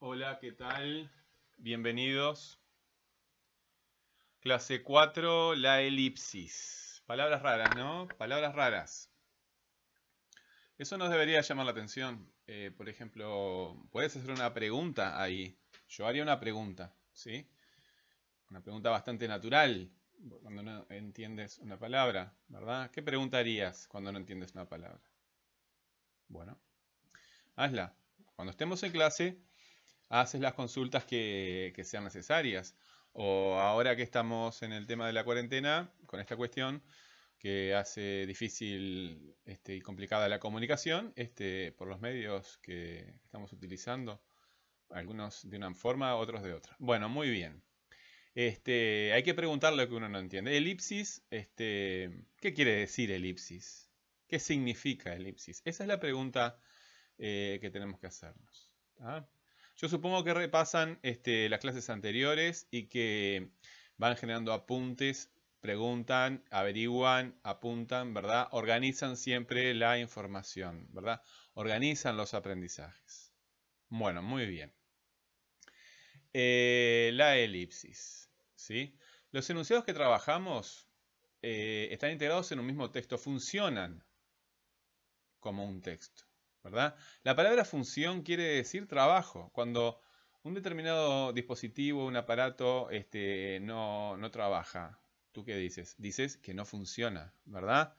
Hola, ¿qué tal? Bienvenidos. Clase 4, la elipsis. Palabras raras, ¿no? Palabras raras. Eso nos debería llamar la atención. Eh, por ejemplo, puedes hacer una pregunta ahí. Yo haría una pregunta, ¿sí? Una pregunta bastante natural cuando no entiendes una palabra, ¿verdad? ¿Qué preguntarías cuando no entiendes una palabra? Bueno, hazla. Cuando estemos en clase, haces las consultas que, sean necesarias. O ahora que estamos en el tema de la cuarentena, con esta cuestión que hace difícil este, y complicada la comunicación este, por los medios que estamos utilizando, algunos de una forma, otros de otra. Bueno, muy bien. Este, hay que preguntar lo que uno no entiende. Elipsis, este, ¿qué quiere decir elipsis? ¿Qué significa elipsis? Esa es la pregunta eh, que tenemos que hacernos. Yo supongo que repasan este, las clases anteriores y que van generando apuntes, preguntan, averiguan, apuntan, ¿verdad? Organizan siempre la información, ¿verdad? Organizan los aprendizajes. Bueno, muy bien. Eh, la elipsis, ¿sí? Los enunciados que trabajamos eh, están integrados en un mismo texto, funcionan como un texto. La palabra función quiere decir trabajo. Cuando un determinado dispositivo, un aparato, este, no, no trabaja, ¿tú qué dices? Dices que no funciona, ¿verdad?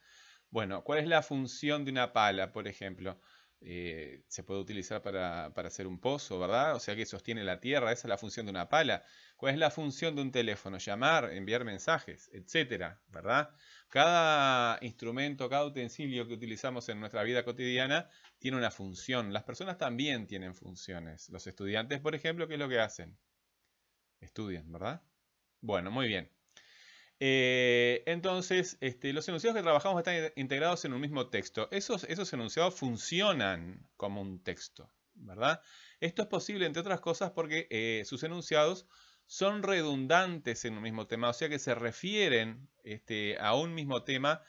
Bueno, ¿cuál es la función de una pala, por ejemplo? Eh, se puede utilizar para, hacer un pozo, ¿verdad? O sea que sostiene la tierra, esa es la función de una pala. ¿Cuál es la función de un teléfono? Llamar, enviar mensajes, etcétera, ¿verdad? Cada instrumento, cada utensilio que utilizamos en nuestra vida cotidiana tiene una función. Las personas también tienen funciones. Los estudiantes, por ejemplo, ¿qué es lo que hacen? Estudian, ¿verdad? Bueno, muy bien. Eh, entonces, este, los enunciados que trabajamos están integrados en un mismo texto. Esos, esos enunciados funcionan como un texto, ¿verdad? Esto es posible, entre otras cosas, porque eh, sus enunciados son redundantes en un mismo tema, o sea que se refieren este, a un mismo tema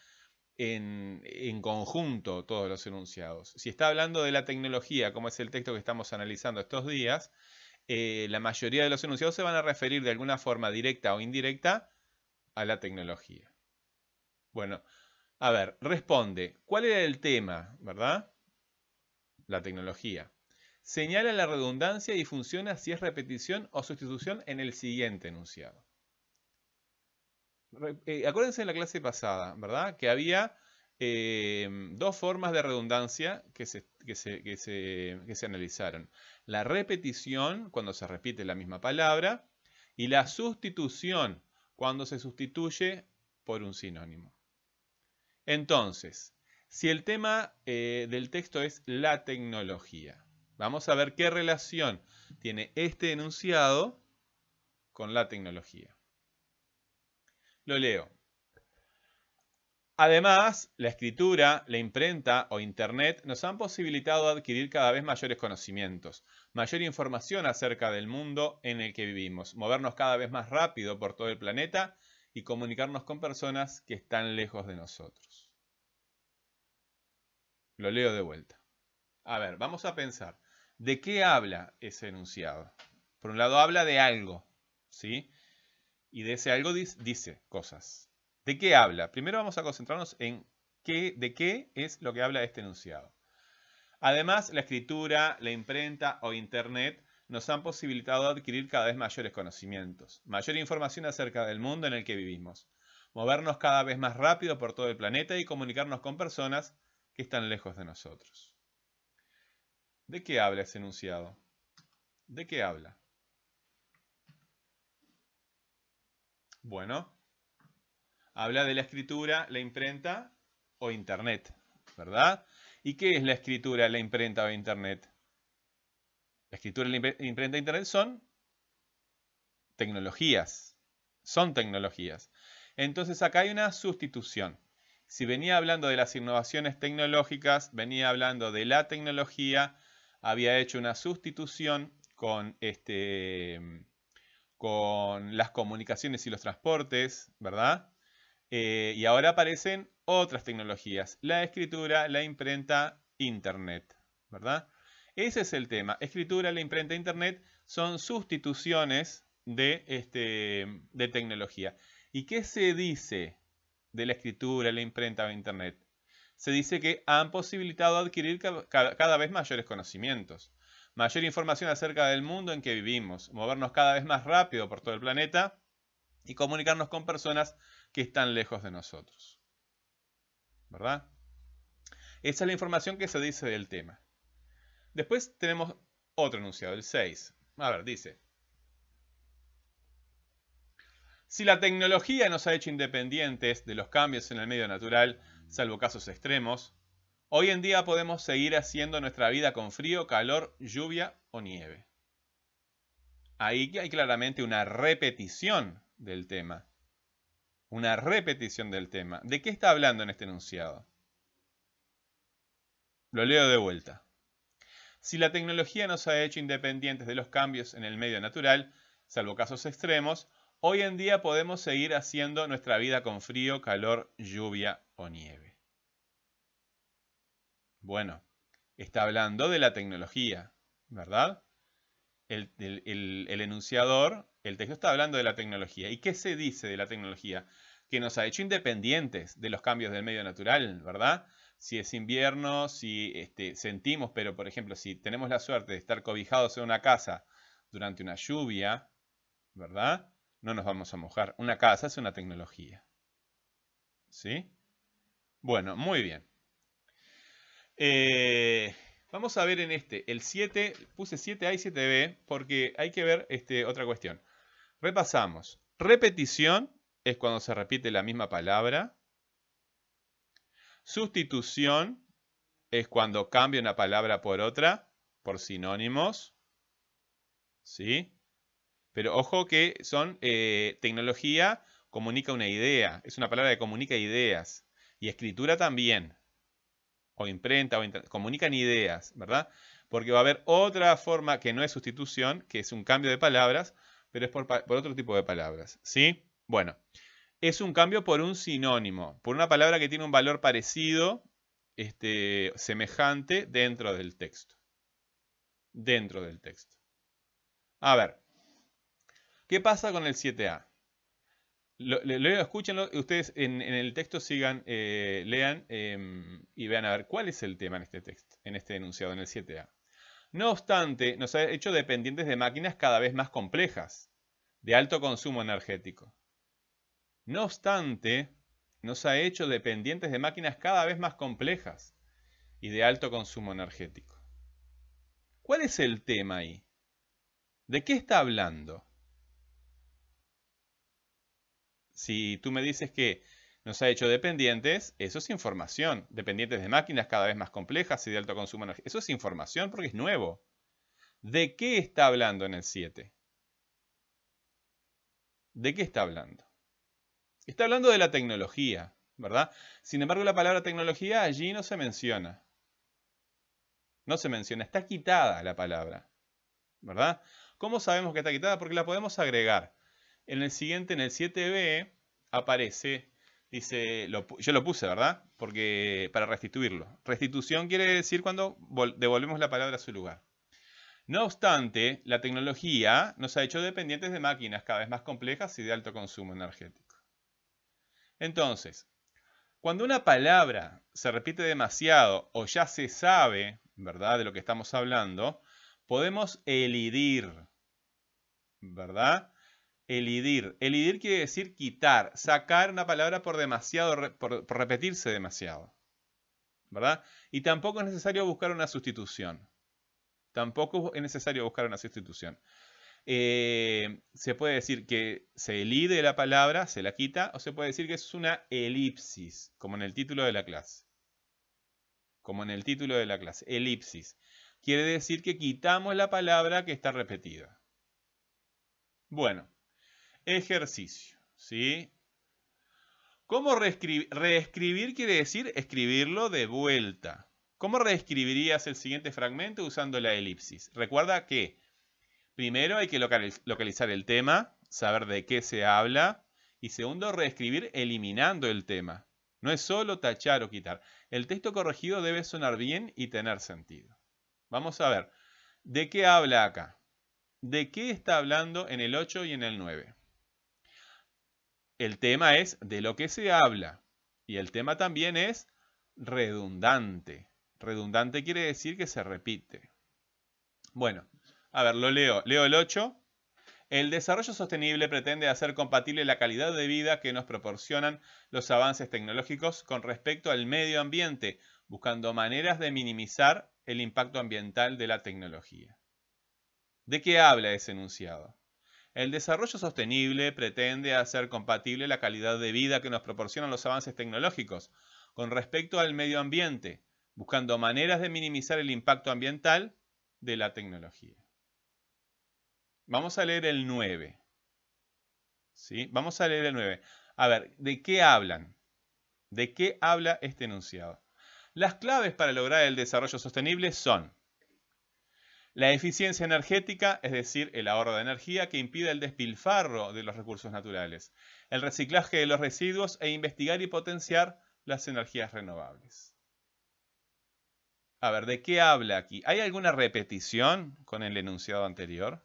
en, conjunto todos los enunciados. Si está hablando de la tecnología, como es el texto que estamos analizando estos días, eh, la mayoría de los enunciados se van a referir de alguna forma directa o indirecta a la tecnología. Bueno, a ver, responde, ¿cuál era el tema, verdad? La tecnología. Señala la redundancia y funciona si es repetición o sustitución en el siguiente enunciado. Eh, acuérdense en la clase pasada, ¿verdad? Que había em, dos formas de redundancia que se, que se analizaron. La repetición, cuando se repite la misma palabra, y la sustitución, cuando se sustituye por un sinónimo. Entonces, si el tema eh, del texto es la tecnología, vamos a ver qué relación tiene este enunciado con la tecnología. Lo leo. Además, la escritura, la imprenta o Internet nos han posibilitado adquirir cada vez mayores conocimientos, mayor información acerca del mundo en el que vivimos, movernos cada vez más rápido por todo el planeta y comunicarnos con personas que están lejos de nosotros. Lo leo de vuelta. A ver, vamos a pensar. ¿De qué habla ese enunciado? Por un lado habla de algo, ¿sí? Y de ese algo dice cosas. ¿De qué habla? Primero vamos a concentrarnos en qué, de qué es lo que habla este enunciado. Además, la escritura, la imprenta o Internet nos han posibilitado adquirir cada vez mayores conocimientos, mayor información acerca del mundo en el que vivimos, movernos cada vez más rápido por todo el planeta y comunicarnos con personas que están lejos de nosotros. ¿De qué habla ese enunciado? ¿De qué habla? Bueno, habla de la escritura, la imprenta o Internet, ¿verdad? ¿Y qué es la escritura, la imprenta o Internet? La escritura, la imprenta e Internet son tecnologías, son tecnologías. Entonces acá hay una sustitución. Si venía hablando de las innovaciones tecnológicas, venía hablando de la tecnología, había hecho una sustitución con, este, con las comunicaciones y los transportes, ¿verdad? Eh, y ahora aparecen otras tecnologías, la escritura, la imprenta, Internet, ¿verdad? Ese es el tema. Escritura, la imprenta, internet son sustituciones de, este, de tecnología. ¿Y qué se dice de la escritura, la imprenta o internet? Se dice que han posibilitado adquirir cada vez mayores conocimientos, mayor información acerca del mundo en que vivimos, movernos cada vez más rápido por todo el planeta y comunicarnos con personas que están lejos de nosotros. ¿Verdad? Esa es la información que se dice del tema. Después tenemos otro enunciado, el 6. A ver, dice. Si la tecnología nos ha hecho independientes de los cambios en el medio natural, salvo casos extremos, hoy en día podemos seguir haciendo nuestra vida con frío, calor, lluvia o nieve. Ahí hay claramente una repetición del tema. Una repetición del tema. ¿De qué está hablando en este enunciado? Lo leo de vuelta. Si la tecnología nos ha hecho independientes de los cambios en el medio natural, salvo casos extremos, hoy en día podemos seguir haciendo nuestra vida con frío, calor, lluvia nieve. Bueno, está hablando de la tecnología, ¿verdad? El, el, enunciador, el texto está hablando de la tecnología. ¿Y qué se dice de la tecnología? Que nos ha hecho independientes de los cambios del medio natural, ¿verdad? si es invierno, si este, sentimos, pero por ejemplo, si tenemos la suerte de estar cobijados en una casa durante una lluvia, ¿verdad? No nos vamos a mojar. Una casa es una tecnología. ¿Sí? Bueno, muy bien. Eh, vamos a ver en este, el 7, puse 7A y 7B porque hay que ver este, otra cuestión. Repasamos. Repetición es cuando se repite la misma palabra. Sustitución es cuando cambia una palabra por otra, por sinónimos. ¿Sí? Pero ojo que son eh, tecnología comunica una idea. Es una palabra que comunica ideas. Y escritura también. O imprenta, o comunican ideas, ¿verdad? Porque va a haber otra forma que no es sustitución, que es un cambio de palabras, pero es por, por otro tipo de palabras. ¿Sí? Bueno es un cambio por un sinónimo, por una palabra que tiene un valor parecido, este, semejante dentro del texto. Dentro del texto. A ver, ¿qué pasa con el 7a? Lo, escúchenlo, ustedes en, el texto sigan, eh, lean em, y vean a ver cuál es el tema en este texto, en este enunciado, en el 7a. No obstante, nos ha hecho dependientes de máquinas cada vez más complejas, de alto consumo energético. No obstante, nos ha hecho dependientes de máquinas cada vez más complejas y de alto consumo energético. ¿Cuál es el tema ahí? ¿De qué está hablando? Si tú me dices que nos ha hecho dependientes, eso es información. Dependientes de máquinas cada vez más complejas y de alto consumo energético. Eso es información porque es nuevo. ¿De qué está hablando en el 7? ¿De qué está hablando? Está hablando de la tecnología, ¿verdad? Sin embargo, la palabra tecnología allí no se menciona. No se menciona, está quitada la palabra, ¿verdad? ¿Cómo sabemos que está quitada? Porque la podemos agregar. En el siguiente, en el 7b, aparece, dice, yo lo puse, ¿verdad? Porque para restituirlo. Restitución quiere decir cuando devolvemos la palabra a su lugar. No obstante, la tecnología nos ha hecho dependientes de máquinas cada vez más complejas y de alto consumo energético. Entonces, cuando una palabra se repite demasiado o ya se sabe, ¿verdad?, de lo que estamos hablando, podemos elidir, ¿verdad? Elidir. Elidir quiere decir quitar, sacar una palabra por demasiado, por, repetirse demasiado, ¿verdad? Y tampoco es necesario buscar una sustitución. Tampoco es necesario buscar una sustitución. Eh, se puede decir que se elide la palabra, se la quita, o se puede decir que es una elipsis, como en el título de la clase. Como en el título de la clase, elipsis. Quiere decir que quitamos la palabra que está repetida. Bueno, ejercicio, ¿sí? ¿Cómo reescribir? Reescribir quiere decir escribirlo de vuelta. ¿Cómo reescribirías el siguiente fragmento usando la elipsis? Recuerda que Primero hay que localizar el tema, saber de qué se habla. Y segundo, reescribir eliminando el tema. No es solo tachar o quitar. El texto corregido debe sonar bien y tener sentido. Vamos a ver, ¿de qué habla acá? ¿De qué está hablando en el 8 y en el 9? El tema es de lo que se habla. Y el tema también es redundante. Redundante quiere decir que se repite. Bueno, a ver, lo leo. Leo el 8. El desarrollo sostenible pretende hacer compatible la calidad de vida que nos proporcionan los avances tecnológicos con respecto al medio ambiente, buscando maneras de minimizar el impacto ambiental de la tecnología. ¿De qué habla ese enunciado? El desarrollo sostenible pretende hacer compatible la calidad de vida que nos proporcionan los avances tecnológicos con respecto al medio ambiente, buscando maneras de minimizar el impacto ambiental de la tecnología. Vamos a leer el 9. ¿Sí? Vamos a leer el 9. A ver, ¿de qué hablan? ¿De qué habla este enunciado? Las claves para lograr el desarrollo sostenible son la eficiencia energética, es decir, el ahorro de energía que impide el despilfarro de los recursos naturales, el reciclaje de los residuos e investigar y potenciar las energías renovables. A ver, ¿de qué habla aquí? ¿Hay alguna repetición con el enunciado anterior?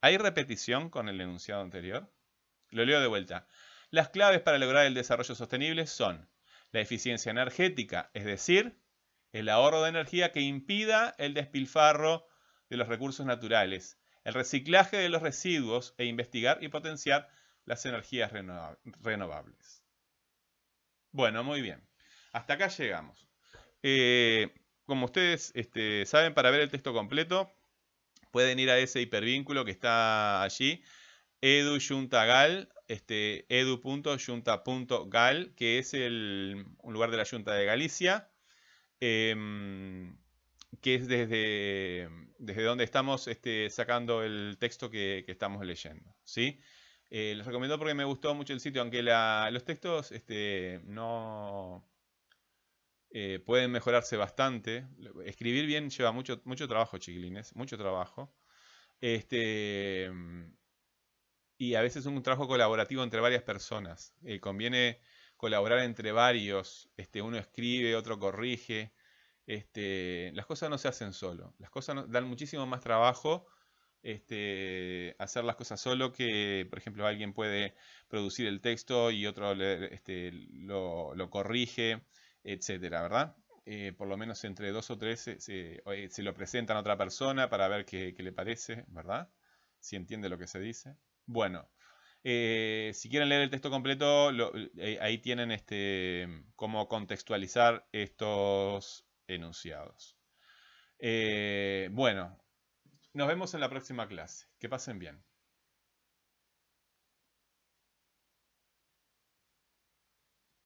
¿Hay repetición con el enunciado anterior? Lo leo de vuelta. Las claves para lograr el desarrollo sostenible son la eficiencia energética, es decir, el ahorro de energía que impida el despilfarro de los recursos naturales, el reciclaje de los residuos e investigar y potenciar las energías renovables. Bueno, muy bien. Hasta acá llegamos. Eh, como ustedes este, saben, para ver el texto completo, pueden ir a ese hipervínculo que está allí, edu.juntagal, este, edu.junta.gal, que es el, un lugar de la Junta de Galicia. Em, que es desde, desde donde estamos este, sacando el texto que, estamos leyendo. ¿sí? Eh, les recomiendo porque me gustó mucho el sitio, aunque los textos este, no eh, pueden mejorarse bastante. Escribir bien lleva mucho, mucho trabajo, chiquilines, mucho trabajo. Este, y a veces es un trabajo colaborativo entre varias personas. Eh, conviene colaborar entre varios. Este, uno escribe, otro corrige. Este, las cosas no se hacen solo. Las cosas dan muchísimo más trabajo este, hacer las cosas solo que, por ejemplo, alguien puede producir el texto y otro este, lo, corrige, etcétera, ¿verdad? Eh, por lo menos entre dos o tres se, lo presentan a otra persona para ver qué, le parece, ¿verdad? Si entiende lo que se dice. Bueno, eh, si quieren leer el texto completo, eh, ahí tienen este, cómo contextualizar estos enunciados. Eh, bueno, nos vemos en la próxima clase. Que pasen bien.